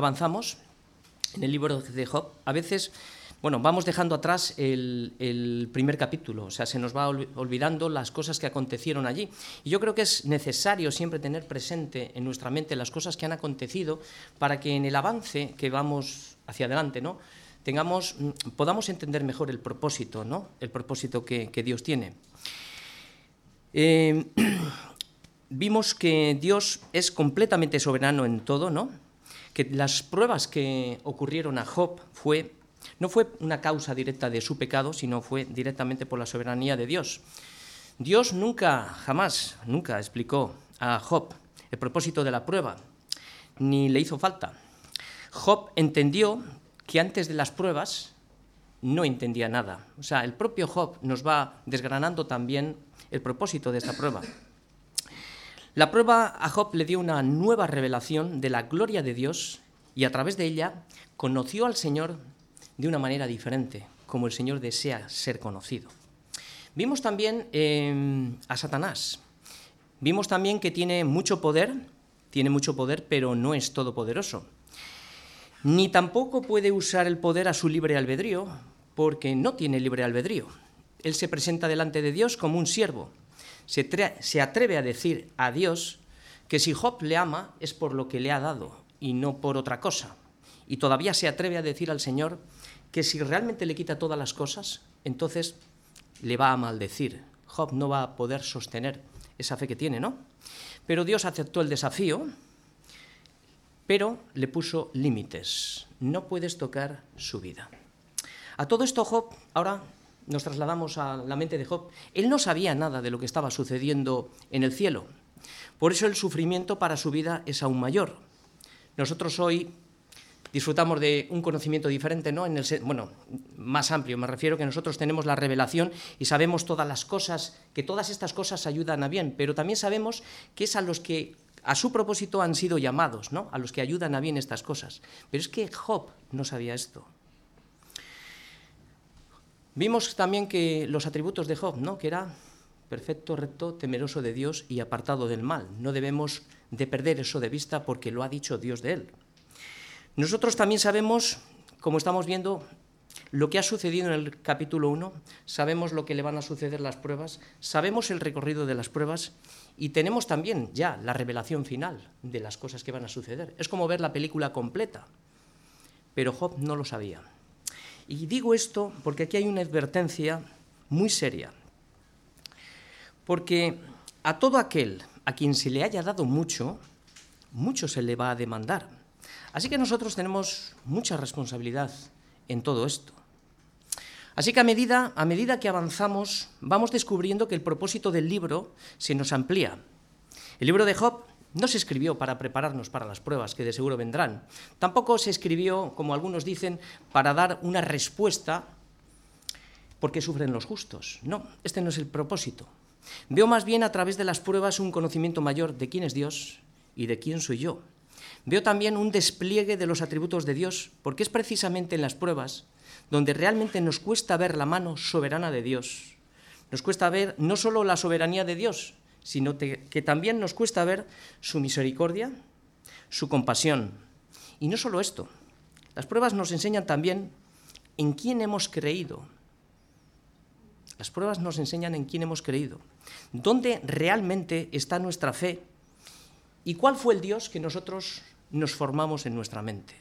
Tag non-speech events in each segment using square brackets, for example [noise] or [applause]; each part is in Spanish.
que avanzamos en el libro de Job, a veces bueno, vamos dejando atrás el, primer capítulo, o sea, se nos va olvidando las cosas que acontecieron allí. Y yo creo que es necesario siempre tener presente en nuestra mente las cosas que han acontecido para que en el avance que vamos hacia adelante, ¿no? Tengamos, mm, podamos entender mejor el propósito, ¿no? El propósito que, Dios tiene. Eh, [clears throat] vimos que Dios es completamente soberano en todo, ¿no? Que las pruebas que ocurrieron a Job fue no fue una causa directa de su pecado, sino fue directamente por la soberanía de Dios. Dios nunca, jamás, nunca explicó a Job el propósito de la prueba, ni le hizo falta. Job entendió que antes de las pruebas no entendía nada. O sea, el propio Job nos va desgranando también el propósito de esta prueba. La prueba a Job le dio una nueva revelación de la gloria de Dios y a través de ella conoció al Señor de una manera diferente, como el Señor desea ser conocido. Vimos también em, a Satanás. Vimos también que tiene mucho poder, tiene mucho poder, pero no es todopoderoso. Ni tampoco puede usar el poder a su libre albedrío, porque no tiene libre albedrío. Él se presenta delante de Dios como un siervo. Se, atreve a decir a Dios que si Job le ama es por lo que le ha dado y no por otra cosa. Y todavía se atreve a decir al Señor que si realmente le quita todas las cosas, entonces le va a maldecir. Job no va a poder sostener esa fe que tiene, ¿no? Pero Dios aceptó el desafío, pero le puso límites. No puedes tocar su vida. A todo esto Job, ahora nos trasladamos a la mente de Job, él no sabía nada de lo que estaba sucediendo en el cielo. Por eso el sufrimiento para su vida es aún mayor. Nosotros hoy disfrutamos de un conocimiento diferente, ¿no? En el, bueno, más amplio, me refiero que nosotros tenemos la revelación y sabemos todas las cosas, que todas estas cosas ayudan a bien, pero también sabemos que es a los que a su propósito han sido llamados, ¿no? A los que ayudan a bien estas cosas. Pero es que Job no sabía esto. Vimos también que los atributos de Job, ¿no? Que era perfecto, recto, temeroso de Dios y apartado del mal. No debemos de perder eso de vista porque lo ha dicho Dios de él. Nosotros también sabemos, como estamos viendo, lo que ha sucedido en el capítulo 1, sabemos lo que le van a suceder las pruebas, sabemos el recorrido de las pruebas y tenemos también ya la revelación final de las cosas que van a suceder. Es como ver la película completa, pero Job no lo sabía. Y digo esto porque aquí hay una advertencia muy seria, porque a todo aquel a quien se le haya dado mucho, mucho se le va a demandar. Así que nosotros tenemos mucha responsabilidad en todo esto. Así que a medida, a medida que avanzamos, vamos descubriendo que el propósito del libro se nos amplía. El libro de Job no se escribió para prepararnos para las pruebas que de seguro vendrán. Tampoco se escribió, como algunos dicen, para dar una respuesta porque sufren los justos. No, este no es el propósito. Veo más bien a través de las pruebas un conocimiento mayor de quién es Dios y de quién soy yo. Veo también un despliegue de los atributos de Dios, porque es precisamente en las pruebas donde realmente nos cuesta ver la mano soberana de Dios. Nos cuesta ver no solo la soberanía de Dios, sino que también nos cuesta ver su misericordia, su compasión. Y no solo esto, las pruebas nos enseñan también en quién hemos creído. Las pruebas nos enseñan en quién hemos creído, dónde realmente está nuestra fe ¿Y cuál fue el Dios que nosotros nos formamos en nuestra mente?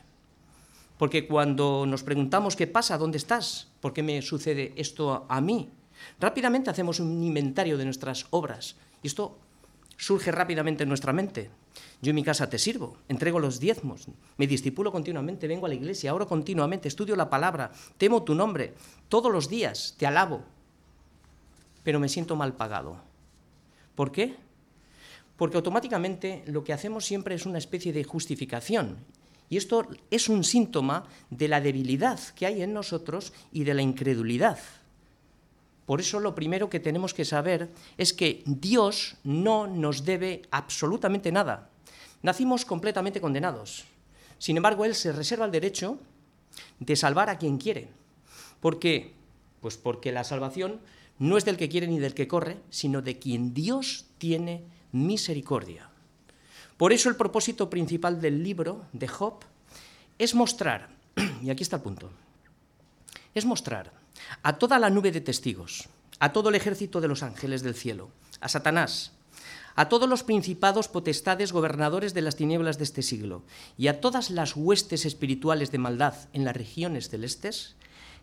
Porque cuando nos preguntamos qué pasa, dónde estás, por qué me sucede esto a mí, rápidamente hacemos un inventario de nuestras obras. Y esto surge rápidamente en nuestra mente. Yo en mi casa te sirvo, entrego los diezmos, me discipulo continuamente, vengo a la iglesia, oro continuamente, estudio la palabra, temo tu nombre, todos los días te alabo, pero me siento mal pagado. ¿Por qué? porque automáticamente lo que hacemos siempre es una especie de justificación. Y esto es un síntoma de la debilidad que hay en nosotros y de la incredulidad. Por eso lo primero que tenemos que saber es que Dios no nos debe absolutamente nada. Nacimos completamente condenados. Sin embargo, Él se reserva el derecho de salvar a quien quiere. ¿Por qué? Pues porque la salvación no es del que quiere ni del que corre, sino de quien Dios tiene misericordia. Por eso el propósito principal del libro de Job es mostrar, [clears throat] y aquí está el punto, es mostrar a toda la nube de testigos, a todo el ejército de los ángeles del cielo, a Satanás, a todos los principados, potestades, gobernadores de las tinieblas de este siglo y a todas las huestes espirituales de maldad en las regiones celestes,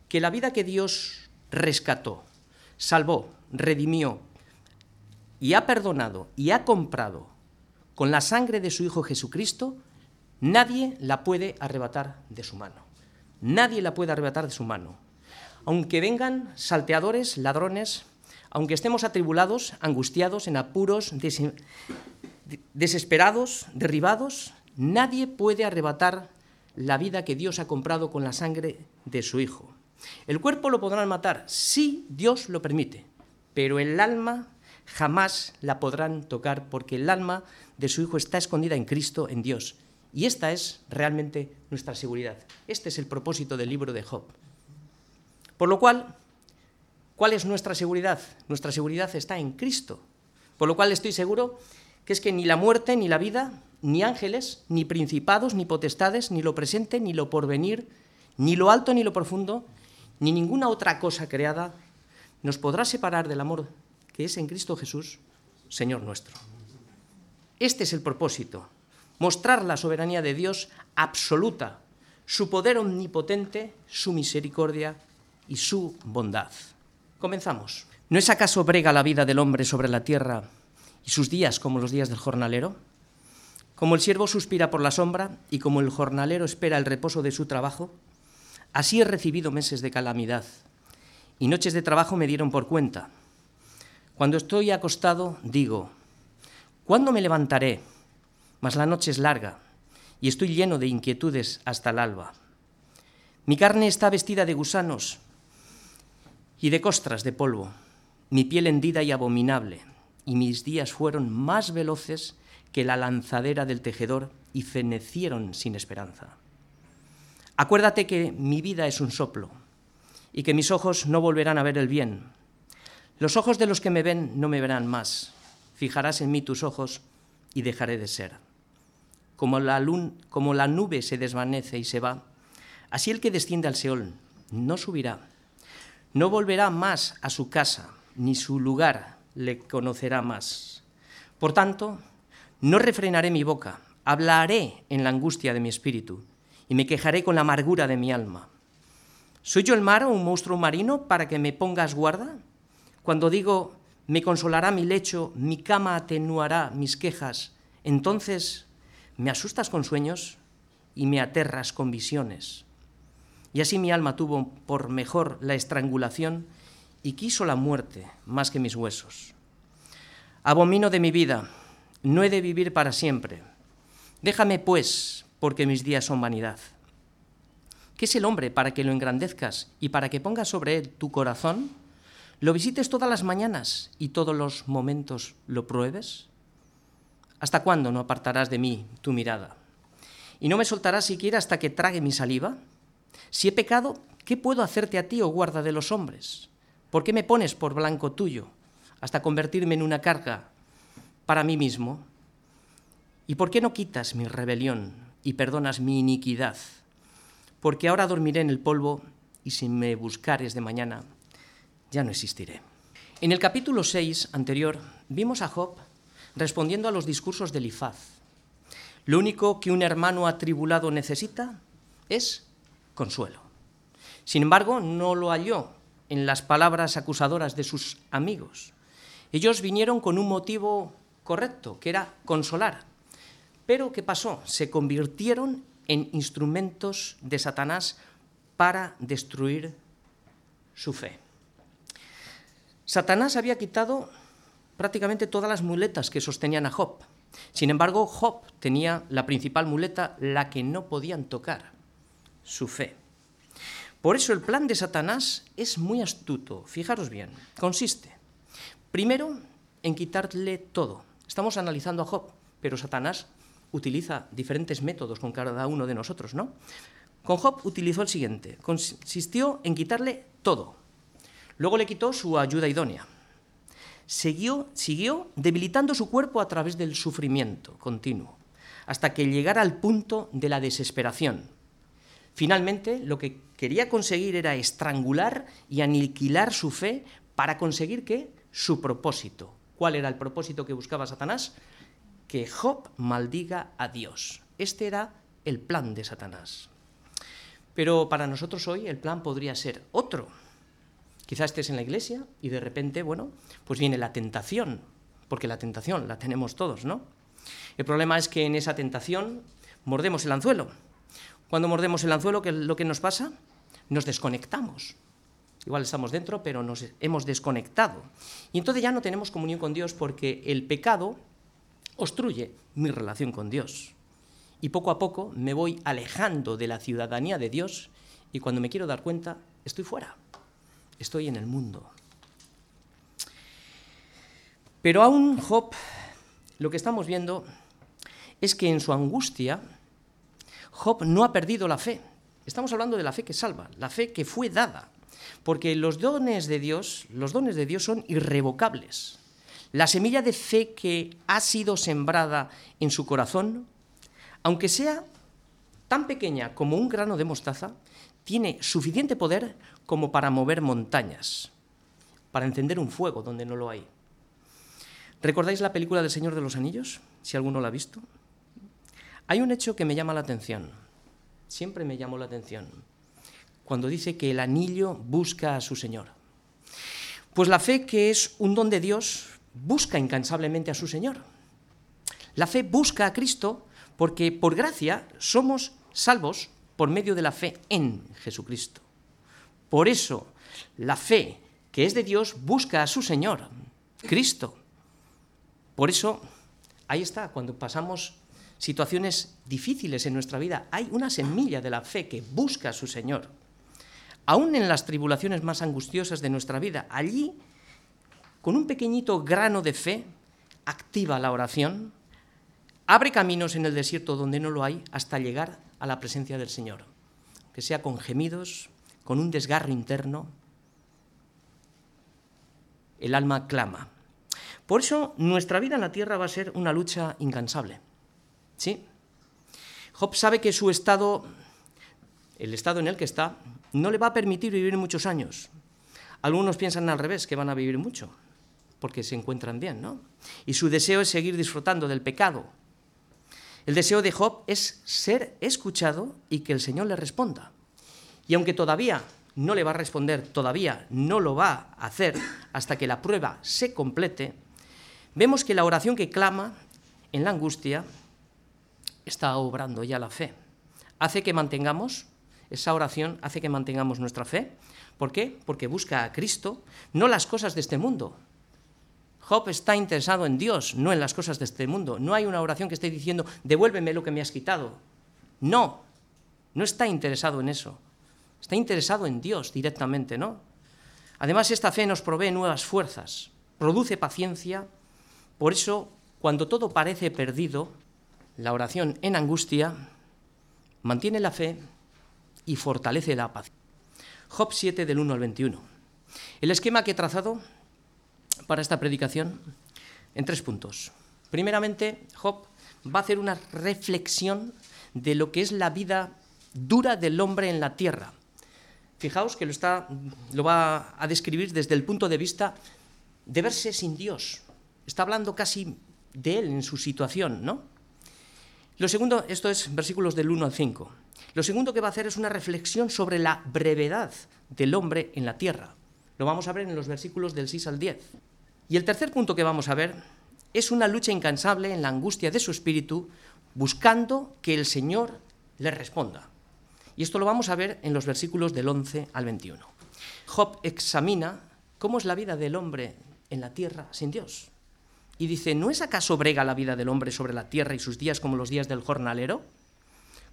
que la vida que Dios rescató, salvó, redimió y ha perdonado y ha comprado con la sangre de su Hijo Jesucristo, nadie la puede arrebatar de su mano. Nadie la puede arrebatar de su mano. Aunque vengan salteadores, ladrones, aunque estemos atribulados, angustiados, en apuros, desesperados, derribados, nadie puede arrebatar la vida que Dios ha comprado con la sangre de su Hijo. El cuerpo lo podrán matar si Dios lo permite, pero el alma jamás la podrán tocar porque el alma de su Hijo está escondida en Cristo, en Dios. Y esta es realmente nuestra seguridad. Este es el propósito del libro de Job. Por lo cual, ¿cuál es nuestra seguridad? Nuestra seguridad está en Cristo. Por lo cual estoy seguro que es que ni la muerte, ni la vida, ni ángeles, ni principados, ni potestades, ni lo presente, ni lo porvenir, ni lo alto, ni lo profundo, ni ninguna otra cosa creada nos podrá separar del amor que es en Cristo Jesús, Señor nuestro. Este es el propósito, mostrar la soberanía de Dios absoluta, su poder omnipotente, su misericordia y su bondad. Comenzamos. ¿No es acaso brega la vida del hombre sobre la tierra y sus días como los días del jornalero? Como el siervo suspira por la sombra y como el jornalero espera el reposo de su trabajo, así he recibido meses de calamidad y noches de trabajo me dieron por cuenta. Cuando estoy acostado, digo, ¿cuándo me levantaré? Mas la noche es larga y estoy lleno de inquietudes hasta el alba. Mi carne está vestida de gusanos y de costras de polvo, mi piel hendida y abominable, y mis días fueron más veloces que la lanzadera del tejedor y fenecieron sin esperanza. Acuérdate que mi vida es un soplo y que mis ojos no volverán a ver el bien. Los ojos de los que me ven no me verán más. Fijarás en mí tus ojos y dejaré de ser. Como la, nube se desvanece y se va, así el que desciende al Seol no subirá no volverá más a su casa, ni su lugar le conocerá más. Por tanto, no refrenaré mi boca, hablaré en la angustia de mi espíritu, y me quejaré con la amargura de mi alma. ¿Soy yo el mar o un monstruo marino para que me pongas guarda? Cuando digo, me consolará mi lecho, mi cama atenuará mis quejas, entonces me asustas con sueños y me aterras con visiones. Y así mi alma tuvo por mejor la estrangulación y quiso la muerte más que mis huesos. Abomino de mi vida, no he de vivir para siempre. Déjame, pues, porque mis días son vanidad. ¿Qué es el hombre para que lo engrandezcas y para que pongas sobre él tu corazón? ¿Lo visites todas las mañanas y todos los momentos lo pruebes? ¿Hasta cuándo no apartarás de mí tu mirada? ¿Y no me soltarás siquiera hasta que trague mi saliva? Si he pecado, ¿qué puedo hacerte a ti, oh guarda de los hombres? ¿Por qué me pones por blanco tuyo hasta convertirme en una carga para mí mismo? ¿Y por qué no quitas mi rebelión y perdonas mi iniquidad? Porque ahora dormiré en el polvo y si me buscares de mañana, ya no existiré. En el capítulo 6 anterior vimos a Job respondiendo a los discursos de Elifaz. Lo único que un hermano atribulado necesita es consuelo. Sin embargo, no lo halló en las palabras acusadoras de sus amigos. Ellos vinieron con un motivo correcto, que era consolar. Pero ¿qué pasó? Se convirtieron en instrumentos de Satanás para destruir su fe. Satanás había quitado prácticamente todas las muletas que sostenían a Job. Sin embargo, Job tenía la principal muleta, la que no podían tocar, su fe. Por eso el plan de Satanás es muy astuto. Fijaros bien, consiste, primero, en quitarle todo. Estamos analizando a Job, pero Satanás utiliza diferentes métodos con cada uno de nosotros, ¿no? Con Job utilizó el siguiente, consistió en quitarle todo. Luego le quitó su ayuda idónea. Siguió, siguió debilitando su cuerpo a través del sufrimiento continuo, hasta que llegara al punto de la desesperación, Finalmente, lo que quería conseguir era estrangular y aniquilar su fe para conseguir que su propósito. ¿Cuál era el propósito que buscaba Satanás? Que Job maldiga a Dios. Este era el plan de Satanás. Pero para nosotros hoy el plan podría ser otro. Quizás estés en la iglesia y de repente, bueno, pues viene la tentación, porque la tentación la tenemos todos, ¿no? El problema es que en esa tentación mordemos el anzuelo. Cuando mordemos el anzuelo, ¿qué lo que nos pasa? Nos desconectamos. Igual estamos dentro, pero nos hemos desconectado. Y entonces ya no tenemos comunión con Dios porque el pecado obstruye mi relación con Dios. Y poco a poco me voy alejando de la ciudadanía de Dios y cuando me quiero dar cuenta, estoy fuera. Estoy en el mundo. Pero aún Job, lo que estamos viendo es que en su angustia, Job no ha perdido la fe. Estamos hablando de la fe que salva, la fe que fue dada. Porque los dones de Dios, los dones de Dios son irrevocables. La semilla de fe que ha sido sembrada en su corazón, aunque sea tan pequeña como un grano de mostaza, tiene suficiente poder como para mover montañas, para encender un fuego donde no lo hay. ¿Recordáis la película del Señor de los Anillos? Si alguno la ha visto. Hay un hecho que me llama la atención, siempre me llamó la atención, cuando dice que el anillo busca a su Señor. Pues la fe, que es un don de Dios, busca incansablemente a su Señor. La fe busca a Cristo porque por gracia somos salvos por medio de la fe en Jesucristo. Por eso, la fe que es de Dios busca a su Señor, Cristo. Por eso, ahí está, cuando pasamos situaciones difíciles en nuestra vida, hay una semilla de la fe que busca a su Señor. Aún en las tribulaciones más angustiosas de nuestra vida, allí, con un pequeñito grano de fe, activa la oración, abre caminos en el desierto donde no lo hay hasta llegar a la presencia del Señor, que sea con gemidos, con un desgarro interno, el alma clama. Por eso nuestra vida en la tierra va a ser una lucha incansable. ¿Sí? Job sabe que su estado, el estado en el que está, no le va a permitir vivir muchos años. Algunos piensan al revés, que van a vivir mucho, porque se encuentran bien, ¿no? Y su deseo es seguir disfrutando del pecado. El deseo de Job es ser escuchado y que el Señor le responda. Y aunque todavía no le va a responder, todavía no lo va a hacer hasta que la prueba se complete, vemos que la oración que clama en la angustia está obrando ya la fe. Hace que mantengamos, esa oración hace que mantengamos nuestra fe. ¿Por qué? Porque busca a Cristo, no las cosas de este mundo. Job está interesado en Dios, no en las cosas de este mundo. No hay una oración que esté diciendo, devuélveme lo que me has quitado. No, no está interesado en eso. Está interesado en Dios directamente, ¿no? Además, esta fe nos provee nuevas fuerzas, produce paciencia. Por eso, cuando todo parece perdido, la oración en angustia mantiene la fe y fortalece la paz. Job 7 del 1 al 21. El esquema que he trazado para esta predicación en tres puntos. Primeramente, Job va a hacer una reflexión de lo que es la vida dura del hombre en la tierra. Fijaos que lo, está, lo va a describir desde el punto de vista de verse sin Dios. Está hablando casi de él en su situación, ¿no? Lo segundo, esto es versículos del 1 al 5. Lo segundo que va a hacer es una reflexión sobre la brevedad del hombre en la tierra. Lo vamos a ver en los versículos del 6 al 10. Y el tercer punto que vamos a ver es una lucha incansable en la angustia de su espíritu, buscando que el Señor le responda. Y esto lo vamos a ver en los versículos del 11 al 21. Job examina cómo es la vida del hombre en la tierra sin Dios. Y dice, ¿no es acaso brega la vida del hombre sobre la tierra y sus días como los días del jornalero?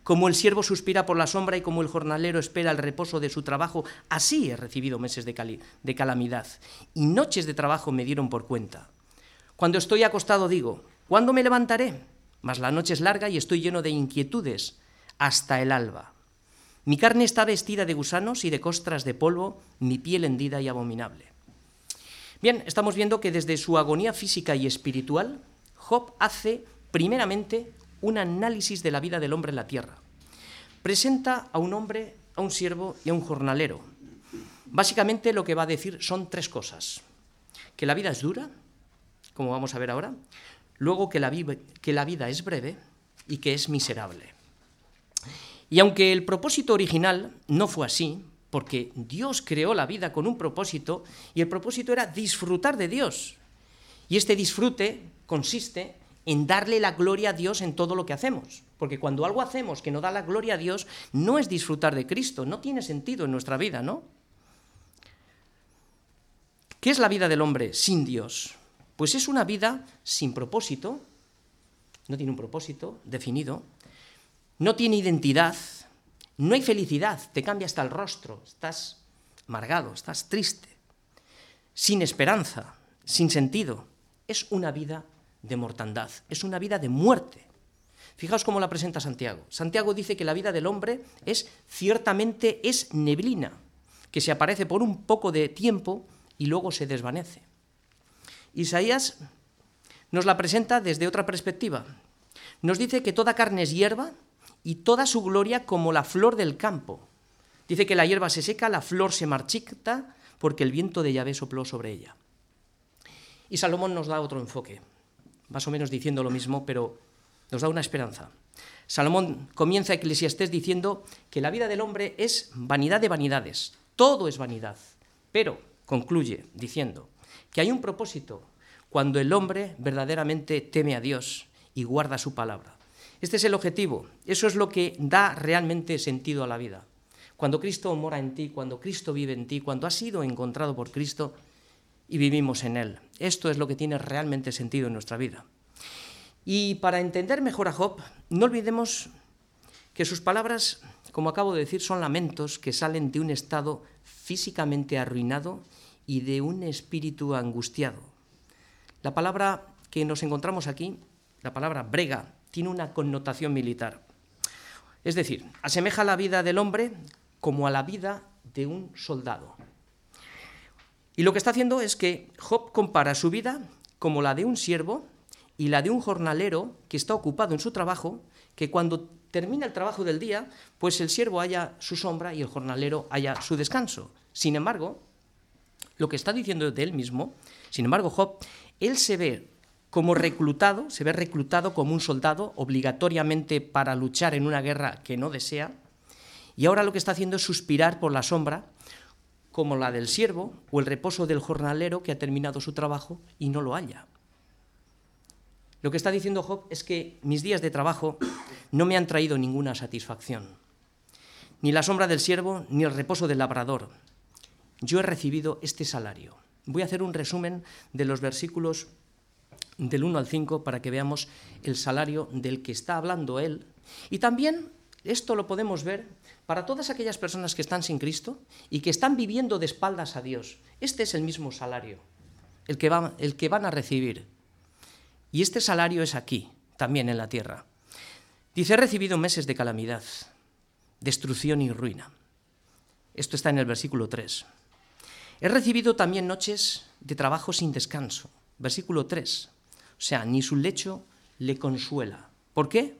Como el siervo suspira por la sombra y como el jornalero espera el reposo de su trabajo, así he recibido meses de, de calamidad y noches de trabajo me dieron por cuenta. Cuando estoy acostado digo, ¿cuándo me levantaré? Mas la noche es larga y estoy lleno de inquietudes hasta el alba. Mi carne está vestida de gusanos y de costras de polvo, mi piel hendida y abominable. Bien, estamos viendo que desde su agonía física y espiritual, Job hace primeramente un análisis de la vida del hombre en la tierra. presenta a un hombre, a un siervo y a un jornalero. Básicamente lo que va a decir son tres cosas. Que la vida es dura, como vamos a ver ahora, luego que la, que la vida es breve y que es miserable. Y aunque el propósito original no fue así, porque Dios creó la vida con un propósito y el propósito era disfrutar de Dios. Y este disfrute consiste en darle la gloria a Dios en todo lo que hacemos. Porque cuando algo hacemos que no da la gloria a Dios, no es disfrutar de Cristo, no tiene sentido en nuestra vida, ¿no? ¿Qué es la vida del hombre sin Dios? Pues es una vida sin propósito, no tiene un propósito definido, no tiene identidad, no hay felicidad, te cambia hasta el rostro, estás amargado, estás triste, sin esperanza, sin sentido. Es una vida de mortandad, es una vida de muerte. Fijaos cómo la presenta Santiago. Santiago dice que la vida del hombre es ciertamente es neblina, que se aparece por un poco de tiempo y luego se desvanece. Isaías nos la presenta desde otra perspectiva. Nos dice que toda carne es hierba y toda su gloria como la flor del campo. Dice que la hierba se seca, la flor se marchita, porque el viento de Yahvé sopló sobre ella. Y Salomón nos da otro enfoque, más o menos diciendo lo mismo, pero nos da una esperanza. Salomón comienza Eclesiastés diciendo que la vida del hombre es vanidad de vanidades, todo es vanidad, pero concluye diciendo que hay un propósito cuando el hombre verdaderamente teme a Dios y guarda su palabra. Este es el objetivo, eso es lo que da realmente sentido a la vida. Cuando Cristo mora en ti, cuando Cristo vive en ti, cuando has sido encontrado por Cristo y vivimos en Él. Esto es lo que tiene realmente sentido en nuestra vida. Y para entender mejor a Job, no olvidemos que sus palabras, como acabo de decir, son lamentos que salen de un estado físicamente arruinado y de un espíritu angustiado. La palabra que nos encontramos aquí, la palabra brega, tiene una connotación militar. Es decir, asemeja la vida del hombre como a la vida de un soldado. Y lo que está haciendo es que Job compara su vida como la de un siervo y la de un jornalero que está ocupado en su trabajo, que cuando termina el trabajo del día, pues el siervo haya su sombra y el jornalero haya su descanso. Sin embargo, lo que está diciendo de él mismo, sin embargo, Job, él se ve como reclutado, se ve reclutado como un soldado obligatoriamente para luchar en una guerra que no desea, y ahora lo que está haciendo es suspirar por la sombra, como la del siervo o el reposo del jornalero que ha terminado su trabajo y no lo halla. Lo que está diciendo Job es que mis días de trabajo no me han traído ninguna satisfacción, ni la sombra del siervo ni el reposo del labrador. Yo he recibido este salario. Voy a hacer un resumen de los versículos del 1 al 5 para que veamos el salario del que está hablando él. Y también esto lo podemos ver para todas aquellas personas que están sin Cristo y que están viviendo de espaldas a Dios. Este es el mismo salario, el que, el que van a recibir. Y este salario es aquí, también en la tierra. Dice, he recibido meses de calamidad, destrucción y ruina. Esto está en el versículo 3. He recibido también noches de trabajo sin descanso. Versículo 3. O sea, ni su lecho le consuela. ¿Por qué?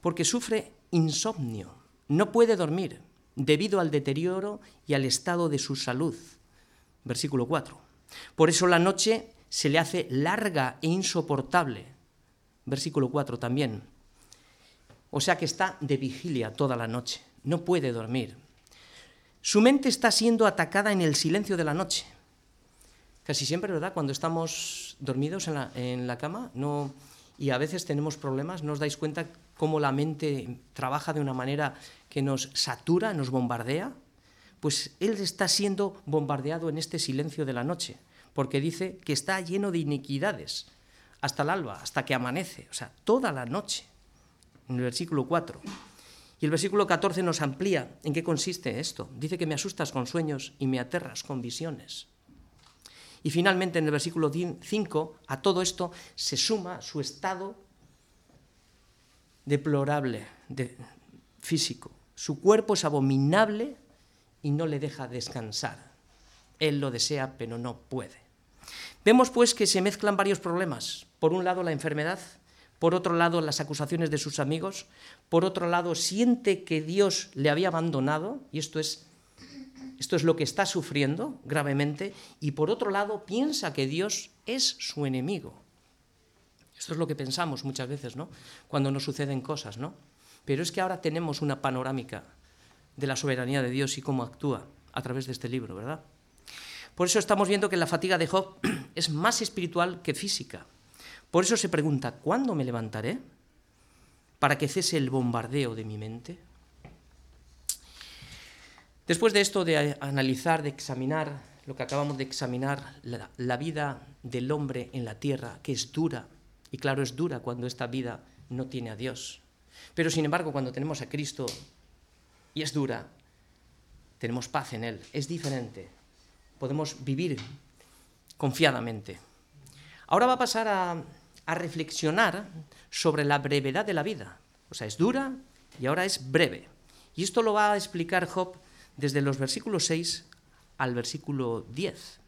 Porque sufre insomnio, no puede dormir debido al deterioro y al estado de su salud. Versículo 4. Por eso la noche se le hace larga e insoportable. Versículo 4 también. O sea que está de vigilia toda la noche, no puede dormir. Su mente está siendo atacada en el silencio de la noche. Casi siempre, ¿verdad? Cuando estamos dormidos en la, cama no, y a veces tenemos problemas, ¿no os dais cuenta cómo la mente trabaja de una manera que nos satura, nos bombardea? Pues él está siendo bombardeado en este silencio de la noche, porque dice que está lleno de iniquidades hasta el alba, hasta que amanece, o sea, toda la noche, en el versículo 4. Y el versículo 14 nos amplía en qué consiste esto. Dice que me asustas con sueños y me aterras con visiones. Y finalmente en el versículo 5 a todo esto se suma su estado deplorable, de, físico. Su cuerpo es abominable y no le deja descansar. Él lo desea, pero no puede. Vemos pues que se mezclan varios problemas. Por un lado la enfermedad, por otro lado las acusaciones de sus amigos, por otro lado siente que Dios le había abandonado, y esto es, esto es lo que está sufriendo gravemente, y por otro lado piensa que Dios es su enemigo. Esto es lo que pensamos muchas veces, ¿no? Cuando nos suceden cosas, ¿no? Pero es que ahora tenemos una panorámica de la soberanía de Dios y cómo actúa a través de este libro, ¿verdad? Por eso estamos viendo que la fatiga de Job [clears throat] es más espiritual que física. Por eso se pregunta, ¿cuándo me levantaré? Para que cese el bombardeo de mi mente. Después de esto, de analizar, de examinar lo que acabamos de examinar, la, vida del hombre en la tierra, que es dura, y claro, es dura cuando esta vida no tiene a Dios. Pero sin embargo, cuando tenemos a Cristo y es dura, tenemos paz en Él, es diferente, podemos vivir confiadamente. Ahora va a pasar a a reflexionar sobre la brevedad de la vida. O sea, es dura y ahora es breve. Y esto lo va a explicar Job desde los versículos 6 al versículo 10.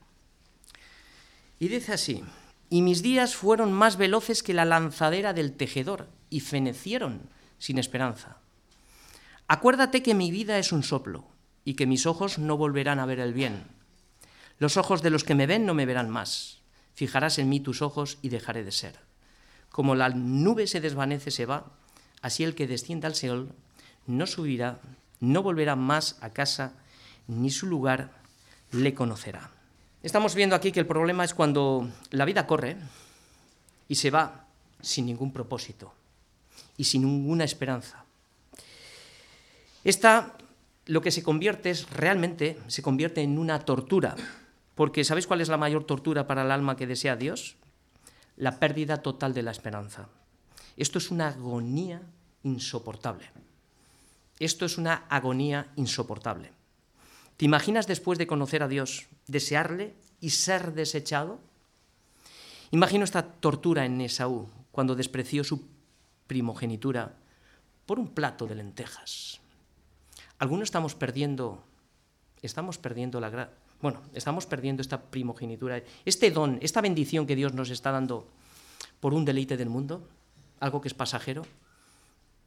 Y dice así, y mis días fueron más veloces que la lanzadera del tejedor, y fenecieron sin esperanza. Acuérdate que mi vida es un soplo, y que mis ojos no volverán a ver el bien. Los ojos de los que me ven no me verán más. Fijarás en mí tus ojos y dejaré de ser. Como la nube se desvanece, se va, así el que descienda al Seol no subirá, no volverá más a casa, ni su lugar le conocerá. Estamos viendo aquí que el problema es cuando la vida corre y se va sin ningún propósito y sin ninguna esperanza. Esta lo que se convierte es realmente se convierte en una tortura, porque ¿sabéis cuál es la mayor tortura para el alma que desea Dios? la pérdida total de la esperanza. Esto es una agonía insoportable. Esto es una agonía insoportable. ¿Te imaginas después de conocer a Dios, desearle y ser desechado? Imagino esta tortura en Esaú cuando despreció su primogenitura por un plato de lentejas. Algunos estamos perdiendo, estamos perdiendo la gracia bueno, estamos perdiendo esta primogenitura, este don, esta bendición que Dios nos está dando por un deleite del mundo, algo que es pasajero,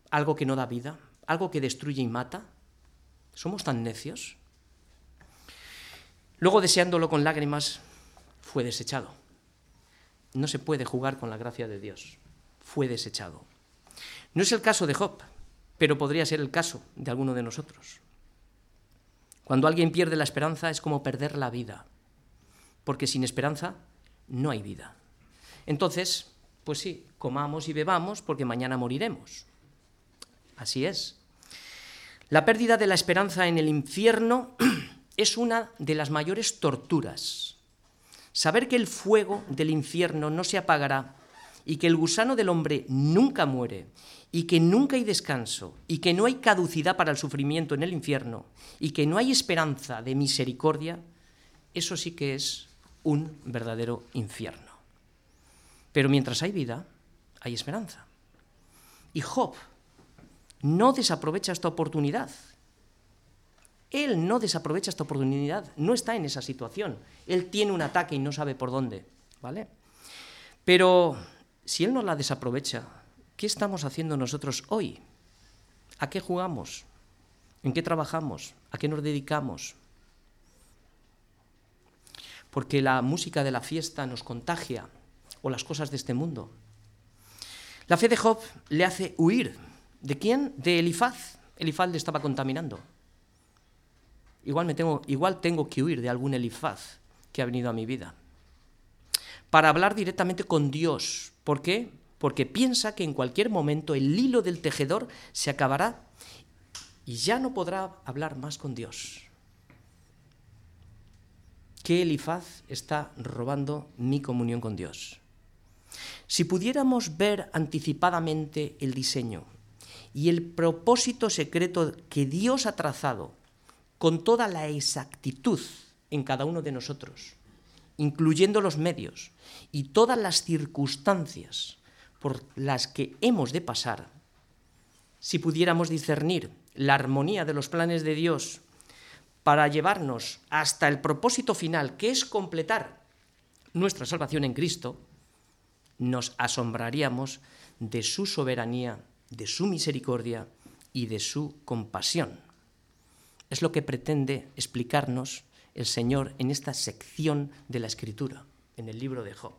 algo que no da vida, algo que destruye y mata. ¿Somos tan necios? Luego, deseándolo con lágrimas, fue desechado. No se puede jugar con la gracia de Dios. Fue desechado. No es el caso de Job, pero podría ser el caso de alguno de nosotros. Cuando alguien pierde la esperanza es como perder la vida, porque sin esperanza no hay vida. Entonces, pues sí, comamos y bebamos porque mañana moriremos. Así es. La pérdida de la esperanza en el infierno [clears throat] es una de las mayores torturas. Saber que el fuego del infierno no se apagará y que el gusano del hombre nunca muere y que nunca hay descanso y que no hay caducidad para el sufrimiento en el infierno y que no hay esperanza de misericordia, eso sí que es un verdadero infierno. Pero mientras hay vida, hay esperanza. Y Job no desaprovecha esta oportunidad. Él no desaprovecha esta oportunidad, no está en esa situación. Él tiene un ataque y no sabe por dónde, ¿vale? Pero si él no la desaprovecha, ¿Qué estamos haciendo nosotros hoy? ¿A qué jugamos? ¿En qué trabajamos? ¿A qué nos dedicamos? Porque la música de la fiesta nos contagia o las cosas de este mundo. La fe de Job le hace huir. ¿De quién? De Elifaz. Elifaz le estaba contaminando. Igual, me tengo, igual tengo que huir de algún Elifaz que ha venido a mi vida. Para hablar directamente con Dios. ¿Por qué? porque piensa que en cualquier momento el hilo del tejedor se acabará y ya no podrá hablar más con Dios. ¿Qué Elifaz está robando mi comunión con Dios? Si pudiéramos ver anticipadamente el diseño y el propósito secreto que Dios ha trazado con toda la exactitud en cada uno de nosotros, incluyendo los medios y todas las circunstancias por las que hemos de pasar, si pudiéramos discernir la armonía de los planes de Dios para llevarnos hasta el propósito final, que es completar nuestra salvación en Cristo, nos asombraríamos de su soberanía, de su misericordia y de su compasión. Es lo que pretende explicarnos el Señor en esta sección de la Escritura, en el libro de Job.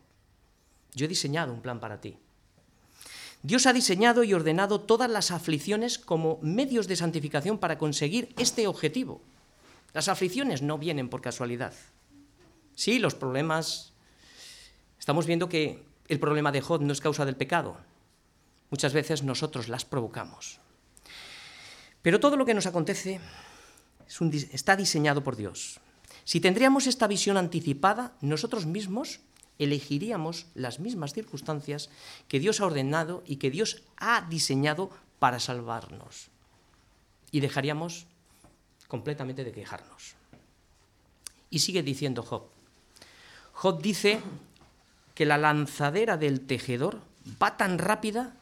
Yo he diseñado un plan para ti. Dios ha diseñado y ordenado todas las aflicciones como medios de santificación para conseguir este objetivo. Las aflicciones no vienen por casualidad. Sí, los problemas... Estamos viendo que el problema de Job no es causa del pecado. Muchas veces nosotros las provocamos. Pero todo lo que nos acontece está diseñado por Dios. Si tendríamos esta visión anticipada, nosotros mismos elegiríamos las mismas circunstancias que Dios ha ordenado y que Dios ha diseñado para salvarnos. Y dejaríamos completamente de quejarnos. Y sigue diciendo Job. Job dice que la lanzadera del tejedor va tan rápida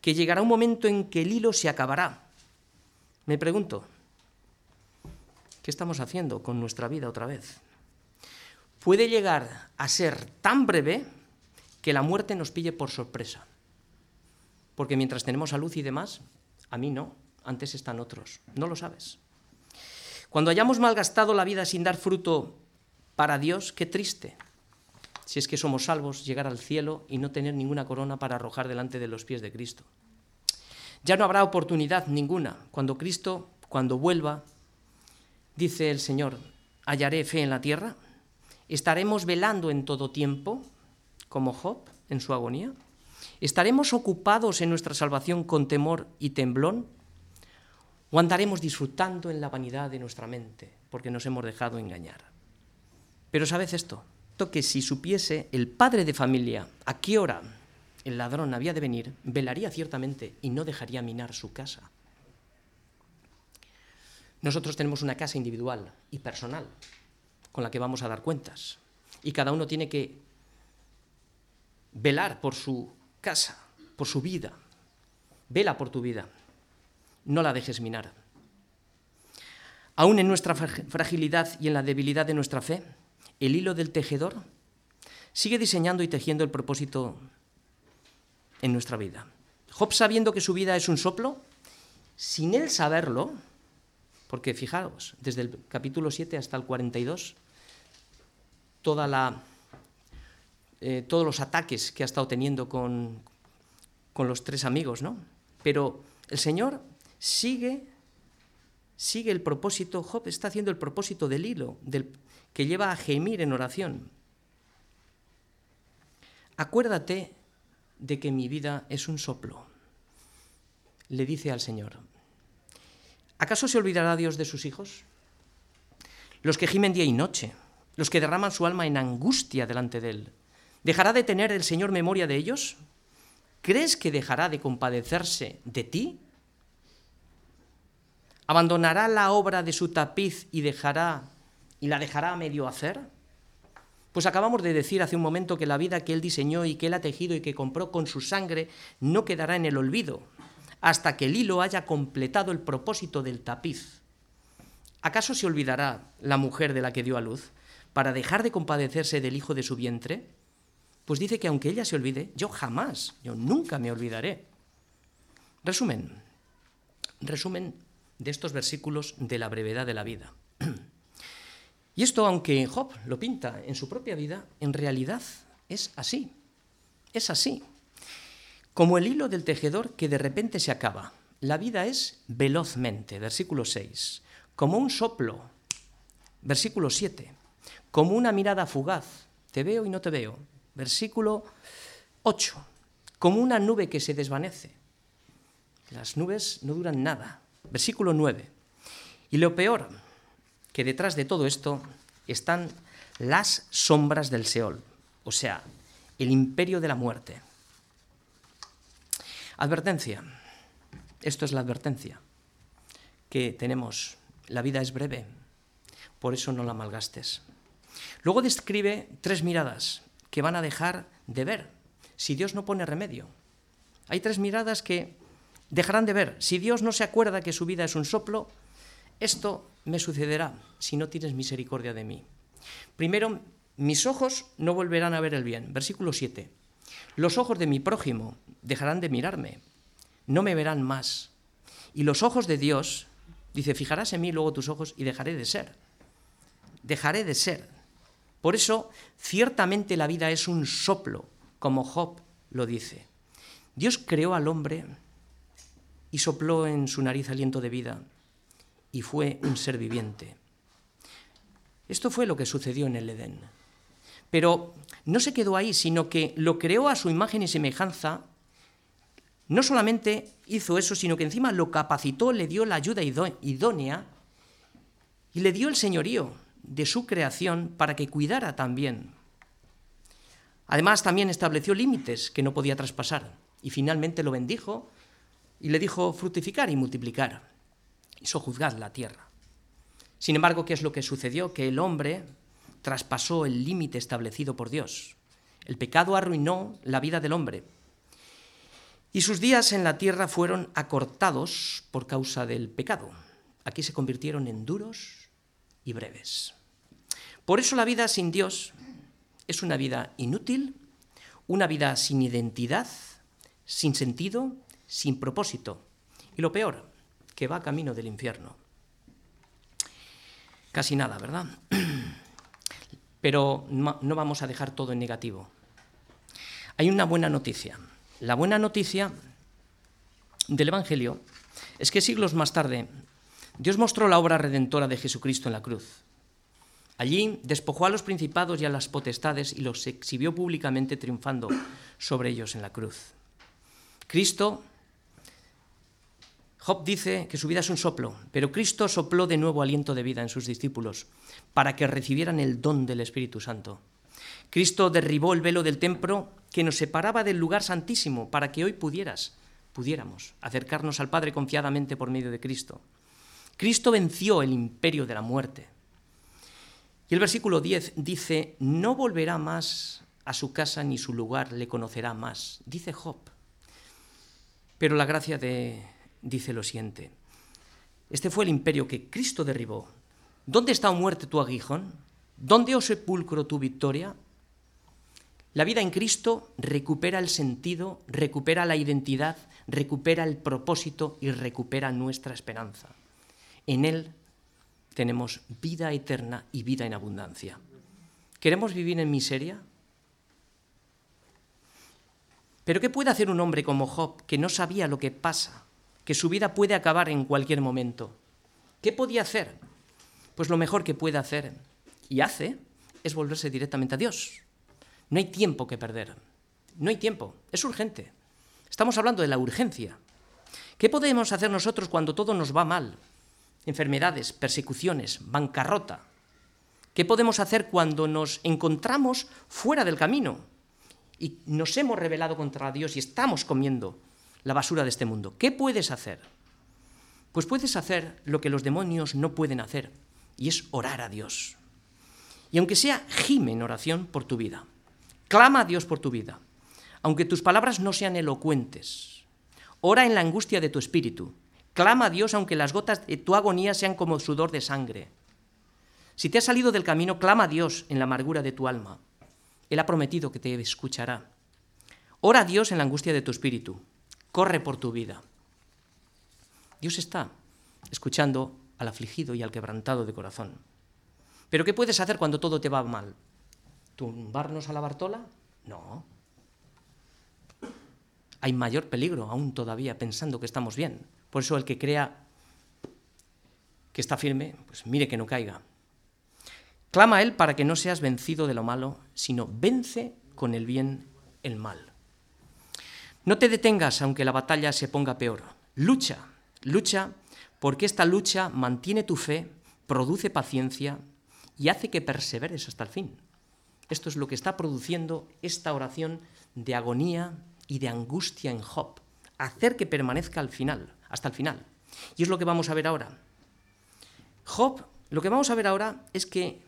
que llegará un momento en que el hilo se acabará. Me pregunto, ¿qué estamos haciendo con nuestra vida otra vez? Puede llegar a ser tan breve que la muerte nos pille por sorpresa. Porque mientras tenemos salud y demás, a mí no, antes están otros. No lo sabes. Cuando hayamos malgastado la vida sin dar fruto para Dios, qué triste si es que somos salvos, llegar al cielo y no tener ninguna corona para arrojar delante de los pies de Cristo. Ya no habrá oportunidad ninguna. Cuando Cristo, cuando vuelva, dice el Señor, hallaré fe en la tierra, estaremos velando en todo tiempo, como Job en su agonía, estaremos ocupados en nuestra salvación con temor y temblón, o andaremos disfrutando en la vanidad de nuestra mente, porque nos hemos dejado engañar. Pero ¿sabes esto? Que si supiese el padre de familia a qué hora el ladrón había de venir, velaría ciertamente y no dejaría minar su casa. Nosotros tenemos una casa individual y personal con la que vamos a dar cuentas. Y cada uno tiene que velar por su casa, por su vida. Vela por tu vida. No la dejes minar. Aún en nuestra fragilidad y en la debilidad de nuestra fe, el hilo del tejedor sigue diseñando y tejiendo el propósito en nuestra vida. Job sabiendo que su vida es un soplo, sin él saberlo, porque fijaos, desde el capítulo 7 hasta el 42, toda la, eh, todos los ataques que ha estado teniendo con, con los tres amigos, ¿no? Pero el Señor sigue, sigue el propósito, Job está haciendo el propósito del hilo, del, que lleva a gemir en oración. Acuérdate de que mi vida es un soplo, le dice al Señor. ¿Acaso se olvidará Dios de sus hijos? Los que gimen día y noche, los que derraman su alma en angustia delante de Él. ¿Dejará de tener el Señor memoria de ellos? ¿Crees que dejará de compadecerse de ti? ¿Abandonará la obra de su tapiz y dejará y la dejará a medio hacer? Pues acabamos de decir hace un momento que la vida que él diseñó y que él ha tejido y que compró con su sangre no quedará en el olvido hasta que el hilo haya completado el propósito del tapiz. ¿Acaso se olvidará la mujer de la que dio a luz para dejar de compadecerse del hijo de su vientre? Pues dice que aunque ella se olvide, yo jamás, yo nunca me olvidaré. Resumen, resumen de estos versículos de la brevedad de la vida. [clears throat] Y esto, aunque Job lo pinta en su propia vida, en realidad es así. Es así. Como el hilo del tejedor que de repente se acaba. La vida es velozmente, versículo 6. Como un soplo, versículo 7. Como una mirada fugaz, te veo y no te veo. Versículo 8. Como una nube que se desvanece. Las nubes no duran nada. Versículo 9. Y lo peor, que detrás de todo esto están las sombras del Seol, o sea, el imperio de la muerte. Advertencia. Esto es la advertencia que tenemos. La vida es breve, por eso no la malgastes. Luego describe tres miradas que van a dejar de ver si Dios no pone remedio. Hay tres miradas que dejarán de ver. Si Dios no se acuerda que su vida es un soplo, esto me sucederá si no tienes misericordia de mí. Primero, mis ojos no volverán a ver el bien. Versículo 7. Los ojos de mi prójimo dejarán de mirarme, no me verán más. Y los ojos de Dios, dice, fijarás en mí luego tus ojos y dejaré de ser. Dejaré de ser. Por eso, ciertamente la vida es un soplo, como Job lo dice. Dios creó al hombre y sopló en su nariz aliento de vida y fue un ser viviente. Esto fue lo que sucedió en el Edén. Pero no se quedó ahí, sino que lo creó a su imagen y semejanza. No solamente hizo eso, sino que encima lo capacitó, le dio la ayuda idónea y le dio el señorío de su creación para que cuidara también. Además, también estableció límites que no podía traspasar y finalmente lo bendijo y le dijo fructificar y multiplicar y sojuzgar la tierra. Sin embargo, ¿qué es lo que sucedió? Que el hombre traspasó el límite establecido por Dios. El pecado arruinó la vida del hombre. Y sus días en la tierra fueron acortados por causa del pecado. Aquí se convirtieron en duros y breves. Por eso la vida sin Dios es una vida inútil, una vida sin identidad, sin sentido, sin propósito. Y lo peor, que va camino del infierno. Casi nada, ¿verdad? [clears throat] Pero no vamos a dejar todo en negativo. Hay una buena noticia. La buena noticia del Evangelio es que siglos más tarde Dios mostró la obra redentora de Jesucristo en la cruz. Allí despojó a los principados y a las potestades y los exhibió públicamente triunfando sobre ellos en la cruz. Cristo, Job dice que su vida es un soplo, pero Cristo sopló de nuevo aliento de vida en sus discípulos para que recibieran el don del Espíritu Santo. Cristo derribó el velo del templo que nos separaba del lugar santísimo para que hoy pudieras, pudiéramos acercarnos al Padre confiadamente por medio de Cristo. Cristo venció el imperio de la muerte. Y el versículo 10 dice, no volverá más a su casa ni su lugar le conocerá más, dice Job. Pero la gracia de, dice lo siguiente, este fue el imperio que Cristo derribó. ¿Dónde está, o muerte, tu aguijón? ¿Dónde, o sepulcro, tu victoria? La vida en Cristo recupera el sentido, recupera la identidad, recupera el propósito y recupera nuestra esperanza. En Él tenemos vida eterna y vida en abundancia. ¿Queremos vivir en miseria? Pero ¿qué puede hacer un hombre como Job que no sabía lo que pasa, que su vida puede acabar en cualquier momento? ¿Qué podía hacer? Pues lo mejor que puede hacer, y hace, es volverse directamente a Dios. No hay tiempo que perder. No hay tiempo. Es urgente. Estamos hablando de la urgencia. ¿Qué podemos hacer nosotros cuando todo nos va mal? Enfermedades, persecuciones, bancarrota. ¿Qué podemos hacer cuando nos encontramos fuera del camino y nos hemos rebelado contra Dios y estamos comiendo la basura de este mundo? ¿Qué puedes hacer? Pues puedes hacer lo que los demonios no pueden hacer, y es orar a Dios. Y aunque sea, gime en oración por tu vida. Clama a Dios por tu vida, aunque tus palabras no sean elocuentes. Ora en la angustia de tu espíritu. Clama a Dios aunque las gotas de tu agonía sean como sudor de sangre. Si te has salido del camino, clama a Dios en la amargura de tu alma. Él ha prometido que te escuchará. Ora a Dios en la angustia de tu espíritu. Corre por tu vida. Dios está escuchando al afligido y al quebrantado de corazón. Pero ¿qué puedes hacer cuando todo te va mal? ¿Tumbarnos a la Bartola? No. Hay mayor peligro aún todavía pensando que estamos bien. Por eso el que crea que está firme, pues mire que no caiga. Clama a Él para que no seas vencido de lo malo, sino vence con el bien el mal. No te detengas aunque la batalla se ponga peor. Lucha, lucha, porque esta lucha mantiene tu fe, produce paciencia y hace que perseveres hasta el fin. Esto es lo que está produciendo esta oración de agonía y de angustia en Job. Hacer que permanezca al final, hasta el final. Y es lo que vamos a ver ahora. Job, lo que vamos a ver ahora es que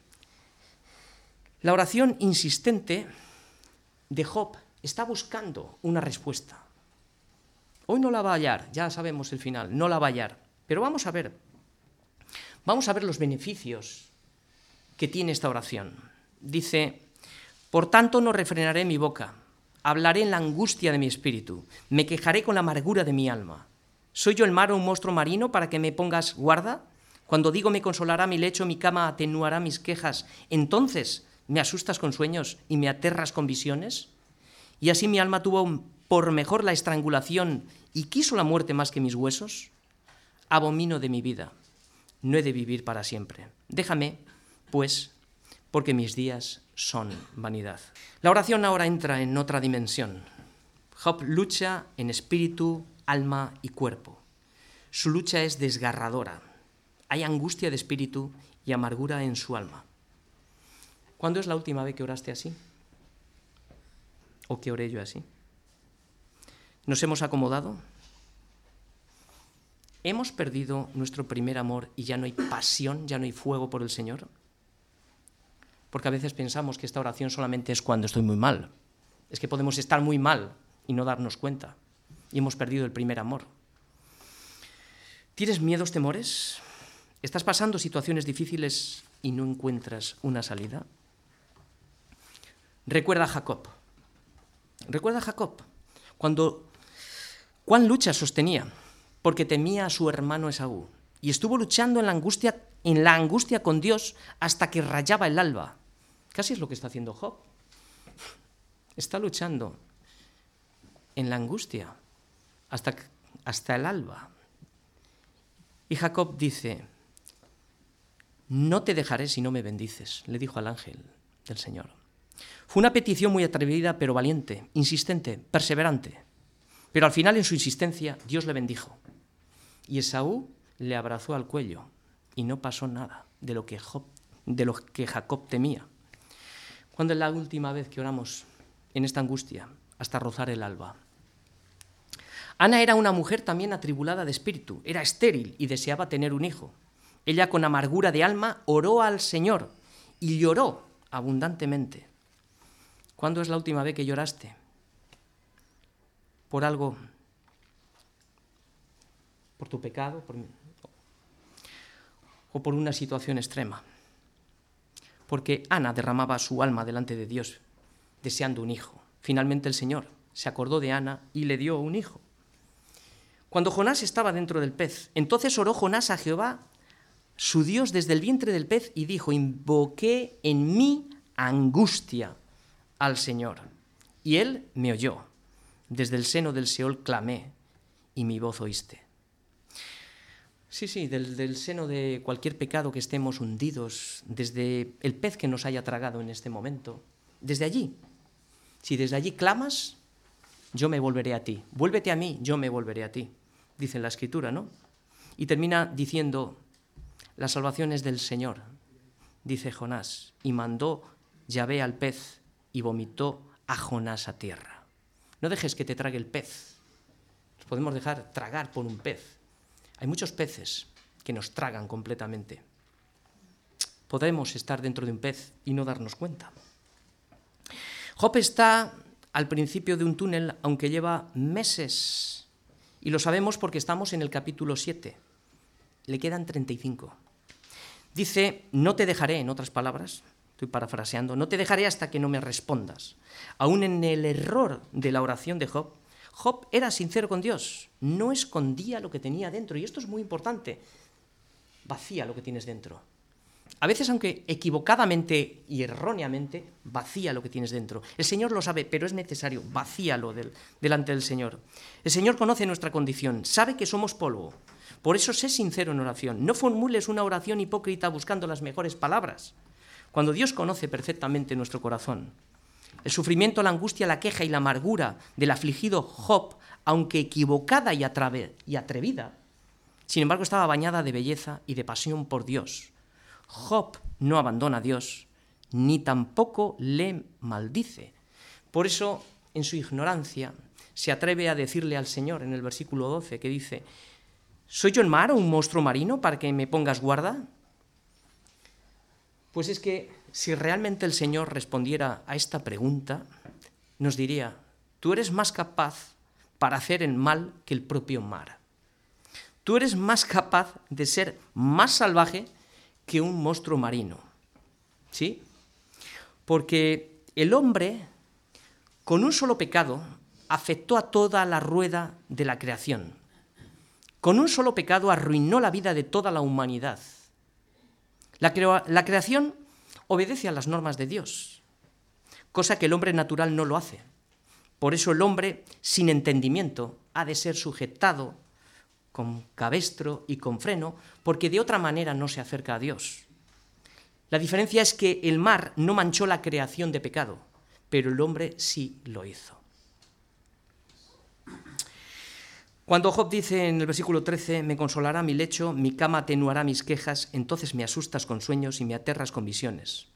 la oración insistente de Job está buscando una respuesta. Hoy no la va a hallar, ya sabemos el final, no la va a hallar. Pero vamos a ver, vamos a ver los beneficios que tiene esta oración. Dice, por tanto no refrenaré mi boca. hablaré en la angustia de mi espíritu, me quejaré con la amargura de mi alma. ¿Soy yo el mar o un monstruo marino para que me pongas guarda? Cuando digo me consolará mi lecho, mi cama atenuará mis quejas, entonces me asustas con sueños y me aterras con visiones. Y así mi alma tuvo por mejor la estrangulación y quiso la muerte más que mis huesos. Abomino de mi vida, no he de vivir para siempre. Déjame, pues, porque mis días son vanidad. La oración ahora entra en otra dimensión. Job lucha en espíritu, alma y cuerpo. Su lucha es desgarradora. Hay angustia de espíritu y amargura en su alma. ¿Cuándo es la última vez que oraste así? ¿O que oré yo así? ¿Nos hemos acomodado? ¿Hemos perdido nuestro primer amor y ya no hay pasión, ya no hay fuego por el Señor? Porque a veces pensamos que esta oración solamente es cuando estoy muy mal. Es que podemos estar muy mal y no darnos cuenta. Y hemos perdido el primer amor. ¿Tienes miedos, temores? ¿Estás pasando situaciones difíciles y no encuentras una salida? Recuerda a Jacob. Recuerda a Jacob. Cuando cuán lucha sostenía, porque temía a su hermano Esaú. Y estuvo luchando en la angustia, en la angustia con Dios hasta que rayaba el alba. Casi es lo que está haciendo Job. Está luchando en la angustia hasta, hasta el alba. Y Jacob dice, no te dejaré si no me bendices, le dijo al ángel del Señor. Fue una petición muy atrevida, pero valiente, insistente, perseverante. Pero al final, en su insistencia, Dios le bendijo. Y Esaú le abrazó al cuello y no pasó nada de lo que, de que Jacob temía. ¿Cuándo es la última vez que oramos en esta angustia? Hasta rozar el alba. Ana era una mujer también atribulada de espíritu, era estéril y deseaba tener un hijo. Ella con amargura de alma oró al Señor y lloró abundantemente. ¿Cuándo es la última vez que lloraste? ¿Por algo? ¿Por tu pecado? ¿O por una situación extrema? porque Ana derramaba su alma delante de Dios, deseando un hijo. Finalmente el Señor se acordó de Ana y le dio un hijo. Cuando Jonás estaba dentro del pez, entonces oró Jonás a Jehová, su Dios, desde el vientre del pez y dijo, invoqué en mí angustia al Señor. Y él me oyó. Desde el seno del Seol clamé y mi voz oíste. Sí, sí, del, seno de cualquier pecado que estemos hundidos, desde el pez que nos haya tragado en este momento, desde allí. Si desde allí clamas, yo me volveré a ti. Vuélvete a mí, yo me volveré a ti, dice la escritura, ¿no? Y termina diciendo, la salvación es del Señor, dice Jonás, y mandó Yahvé al pez y vomitó a Jonás a tierra. No dejes que te trague el pez. Nos podemos dejar tragar por un pez hay muchos peces que nos tragan completamente. Podemos estar dentro de un pez y no darnos cuenta. Job está al principio de un túnel, aunque lleva meses. Y lo sabemos porque estamos en el capítulo 7. Le quedan 35. Dice, no te dejaré, en otras palabras, estoy parafraseando, no te dejaré hasta que no me respondas. Aún en el error de la oración de Job, Job era sincero con Dios, no escondía lo que tenía dentro, y esto es muy importante. Vacía lo que tienes dentro. A veces, aunque equivocadamente y erróneamente, vacía lo que tienes dentro. El Señor lo sabe, pero es necesario, vacíalo del, delante del Señor. El Señor conoce nuestra condición, sabe que somos polvo. Por eso sé sincero en oración. No formules una oración hipócrita buscando las mejores palabras. Cuando Dios conoce perfectamente nuestro corazón, el sufrimiento, la angustia, la queja y la amargura del afligido Job, aunque equivocada y, atrevida, sin embargo estaba bañada de belleza y de pasión por Dios. Job no abandona a Dios, ni tampoco le maldice. Por eso, en su ignorancia, se atreve a decirle al Señor en el versículo 12, que dice, ¿soy yo el mar o un monstruo marino para que me pongas guarda? Pues es que si realmente el Señor respondiera a esta pregunta, nos diría, tú eres más capaz para hacer el mal que el propio mar. Tú eres más capaz de ser más salvaje que un monstruo marino. ¿Sí? Porque el hombre con un solo pecado afectó a toda la rueda de la creación. Con un solo pecado arruinó la vida de toda la humanidad. La, creación obedece a las normas de Dios, cosa que el hombre natural no lo hace. Por eso el hombre sin entendimiento ha de ser sujetado con cabestro y con freno, porque de otra manera no se acerca a Dios. La diferencia es que el mar no manchó la creación de pecado, pero el hombre sí lo hizo. Cuando Job dice en el versículo 13, me consolará mi lecho, mi cama atenuará mis quejas, entonces me asustas con sueños y me aterras con visiones.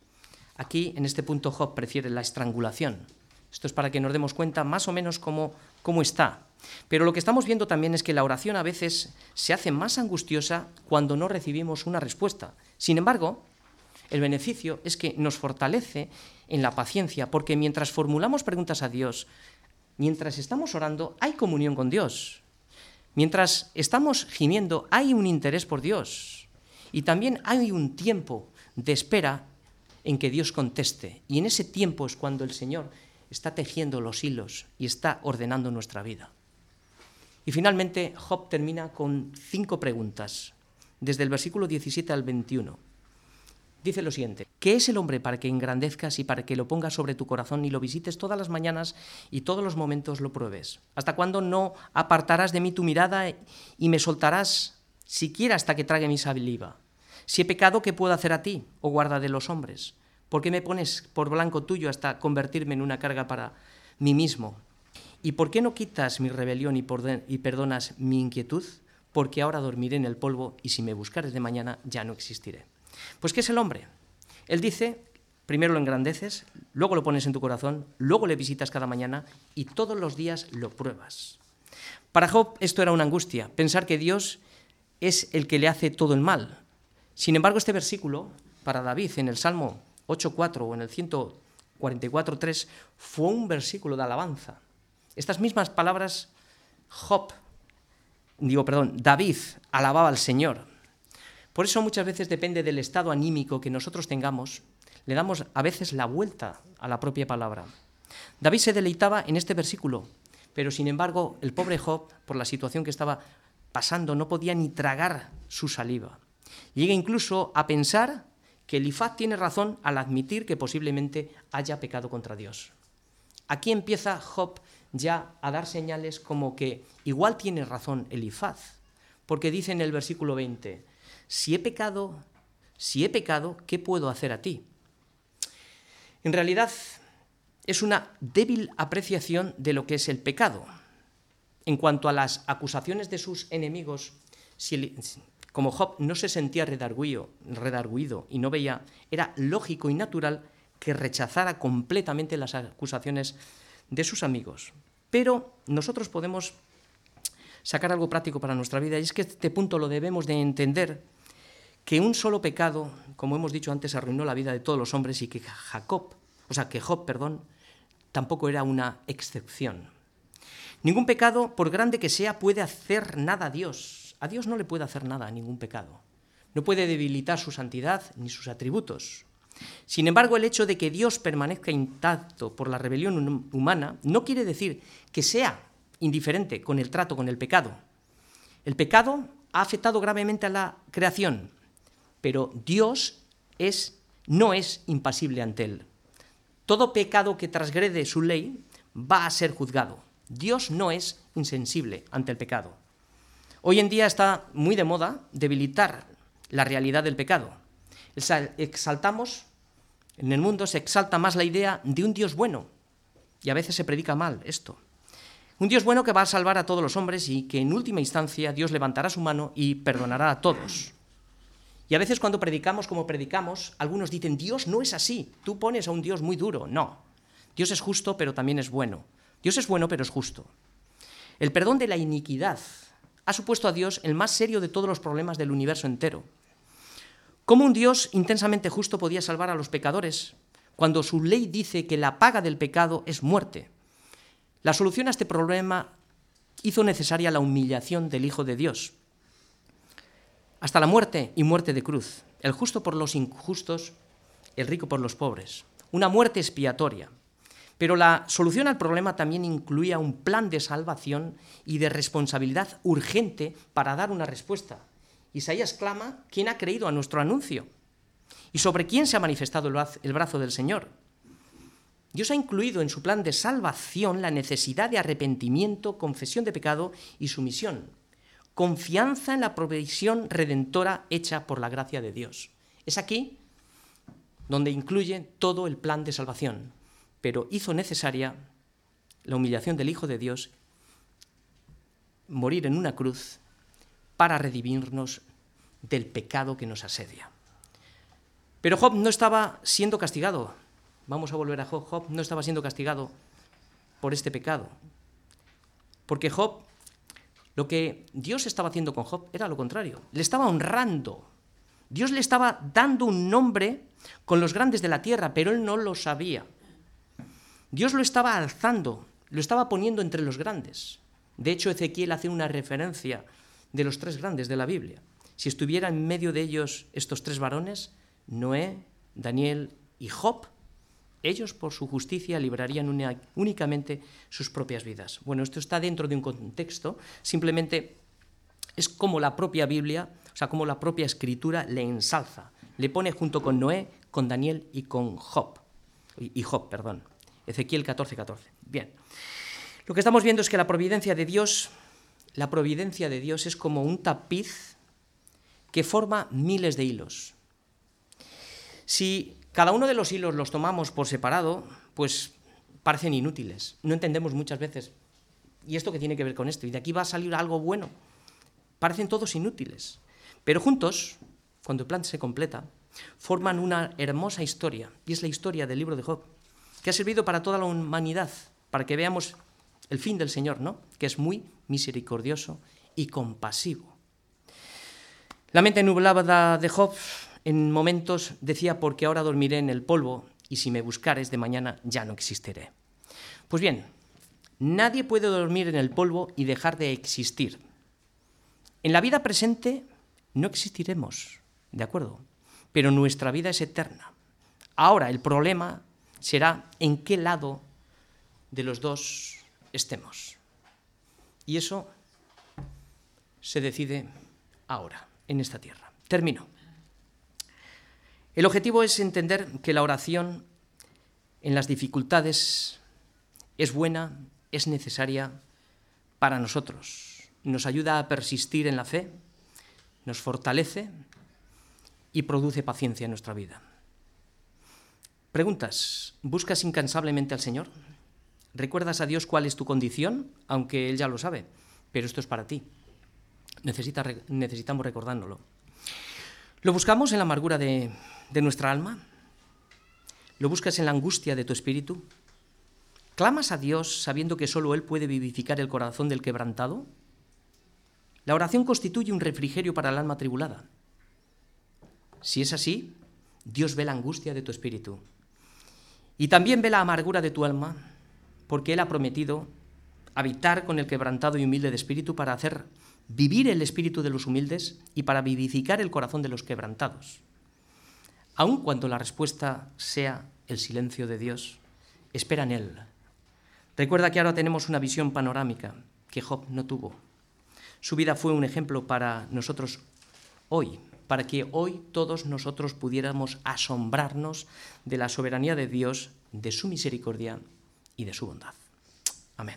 Aquí, en este punto, Job prefiere la estrangulación. Esto es para que nos demos cuenta más o menos cómo, cómo está. Pero lo que estamos viendo también es que la oración a veces se hace más angustiosa cuando no recibimos una respuesta. Sin embargo, el beneficio es que nos fortalece en la paciencia, porque mientras formulamos preguntas a Dios, mientras estamos orando, hay comunión con Dios. Mientras estamos gimiendo, hay un interés por Dios y también hay un tiempo de espera en que Dios conteste. Y en ese tiempo es cuando el Señor está tejiendo los hilos y está ordenando nuestra vida. Y finalmente Job termina con cinco preguntas, desde el versículo 17 al 21. Dice lo siguiente, ¿qué es el hombre para que engrandezcas y para que lo pongas sobre tu corazón y lo visites todas las mañanas y todos los momentos lo pruebes? ¿Hasta cuándo no apartarás de mí tu mirada y me soltarás siquiera hasta que trague mi saliva? Si he pecado, ¿qué puedo hacer a ti, oh guarda de los hombres? ¿Por qué me pones por blanco tuyo hasta convertirme en una carga para mí mismo? ¿Y por qué no quitas mi rebelión y, y perdonas mi inquietud? Porque ahora dormiré en el polvo y si me buscares de mañana ya no existiré. Pues ¿qué es el hombre? Él dice, primero lo engrandeces, luego lo pones en tu corazón, luego le visitas cada mañana y todos los días lo pruebas. Para Job esto era una angustia, pensar que Dios es el que le hace todo el mal. Sin embargo, este versículo, para David en el Salmo 8.4 o en el 144.3, fue un versículo de alabanza. Estas mismas palabras, Job, digo, perdón, David alababa al Señor. Por eso muchas veces depende del estado anímico que nosotros tengamos, le damos a veces la vuelta a la propia palabra. David se deleitaba en este versículo, pero sin embargo el pobre Job, por la situación que estaba pasando, no podía ni tragar su saliva. Llega incluso a pensar que Elifaz tiene razón al admitir que posiblemente haya pecado contra Dios. Aquí empieza Job ya a dar señales como que igual tiene razón Elifaz, porque dice en el versículo 20, si he pecado, si he pecado, ¿qué puedo hacer a ti? En realidad es una débil apreciación de lo que es el pecado. En cuanto a las acusaciones de sus enemigos, como Job no se sentía redarguido, redarguido y no veía, era lógico y natural que rechazara completamente las acusaciones de sus amigos. Pero nosotros podemos sacar algo práctico para nuestra vida y es que este punto lo debemos de entender que un solo pecado, como hemos dicho antes, arruinó la vida de todos los hombres y que Jacob, o sea, que Job, perdón, tampoco era una excepción. Ningún pecado, por grande que sea, puede hacer nada a Dios. A Dios no le puede hacer nada a ningún pecado. No puede debilitar su santidad ni sus atributos. Sin embargo, el hecho de que Dios permanezca intacto por la rebelión humana no quiere decir que sea indiferente con el trato con el pecado. El pecado ha afectado gravemente a la creación, pero Dios es, no es impasible ante él. Todo pecado que transgrede su ley va a ser juzgado. Dios no es insensible ante el pecado. Hoy en día está muy de moda debilitar la realidad del pecado. Exaltamos, en el mundo se exalta más la idea de un Dios bueno, y a veces se predica mal esto. Un Dios bueno que va a salvar a todos los hombres y que en última instancia Dios levantará su mano y perdonará a todos. Y a veces cuando predicamos como predicamos, algunos dicen, Dios no es así, tú pones a un Dios muy duro. No, Dios es justo, pero también es bueno. Dios es bueno, pero es justo. El perdón de la iniquidad ha supuesto a Dios el más serio de todos los problemas del universo entero. ¿Cómo un Dios intensamente justo podía salvar a los pecadores cuando su ley dice que la paga del pecado es muerte? La solución a este problema hizo necesaria la humillación del Hijo de Dios, hasta la muerte y muerte de cruz, el justo por los injustos, el rico por los pobres, una muerte expiatoria. Pero la solución al problema también incluía un plan de salvación y de responsabilidad urgente para dar una respuesta. Isaías clama, ¿quién ha creído a nuestro anuncio? ¿Y sobre quién se ha manifestado el brazo del Señor? Dios ha incluido en su plan de salvación la necesidad de arrepentimiento, confesión de pecado y sumisión. Confianza en la provisión redentora hecha por la gracia de Dios. Es aquí donde incluye todo el plan de salvación, pero hizo necesaria la humillación del Hijo de Dios, morir en una cruz para redimirnos del pecado que nos asedia. Pero Job no estaba siendo castigado. Vamos a volver a Job. Job no estaba siendo castigado por este pecado. Porque Job, lo que Dios estaba haciendo con Job era lo contrario. Le estaba honrando. Dios le estaba dando un nombre con los grandes de la tierra, pero él no lo sabía. Dios lo estaba alzando, lo estaba poniendo entre los grandes. De hecho, Ezequiel hace una referencia de los tres grandes de la Biblia. Si estuviera en medio de ellos estos tres varones, Noé, Daniel y Job, ellos por su justicia librarían únicamente sus propias vidas. Bueno, esto está dentro de un contexto, simplemente es como la propia Biblia, o sea, como la propia escritura le ensalza, le pone junto con Noé, con Daniel y con Job, y Job, perdón. Ezequiel 14, 14. Bien. Lo que estamos viendo es que la providencia de Dios, la providencia de Dios es como un tapiz que forma miles de hilos. Si cada uno de los hilos los tomamos por separado, pues parecen inútiles. No entendemos muchas veces. ¿Y esto qué tiene que ver con esto? Y de aquí va a salir algo bueno. Parecen todos inútiles. Pero juntos, cuando el plan se completa, forman una hermosa historia. Y es la historia del libro de Job, que ha servido para toda la humanidad, para que veamos el fin del Señor, ¿no? Que es muy misericordioso y compasivo. La mente nublada de Job en momentos decía, porque ahora dormiré en el polvo y si me buscares de mañana ya no existiré. Pues bien, nadie puede dormir en el polvo y dejar de existir. En la vida presente no existiremos, ¿de acuerdo? Pero nuestra vida es eterna. Ahora el problema será en qué lado de los dos estemos. Y eso se decide ahora, en esta tierra. Termino. El objetivo es entender que la oración en las dificultades es buena, es necesaria para nosotros. Nos ayuda a persistir en la fe, nos fortalece y produce paciencia en nuestra vida. Preguntas, ¿buscas incansablemente al Señor? ¿Recuerdas a Dios cuál es tu condición? Aunque Él ya lo sabe, pero esto es para ti. necesitamos recordándolo. ¿Lo buscamos en la amargura de, nuestra alma? ¿Lo buscas en la angustia de tu espíritu? ¿Clamas a Dios sabiendo que solo Él puede vivificar el corazón del quebrantado? La oración constituye un refrigerio para el alma tribulada. Si es así, Dios ve la angustia de tu espíritu. Y también ve la amargura de tu alma, porque Él ha prometido habitar con el quebrantado y humilde de espíritu para hacer vivir el espíritu de los humildes y para vivificar el corazón de los quebrantados. Aun cuando la respuesta sea el silencio de Dios, espera en Él. Recuerda que ahora tenemos una visión panorámica que Job no tuvo. Su vida fue un ejemplo para nosotros hoy, para que hoy todos nosotros pudiéramos asombrarnos de la soberanía de Dios, de su misericordia y de su bondad. Amén.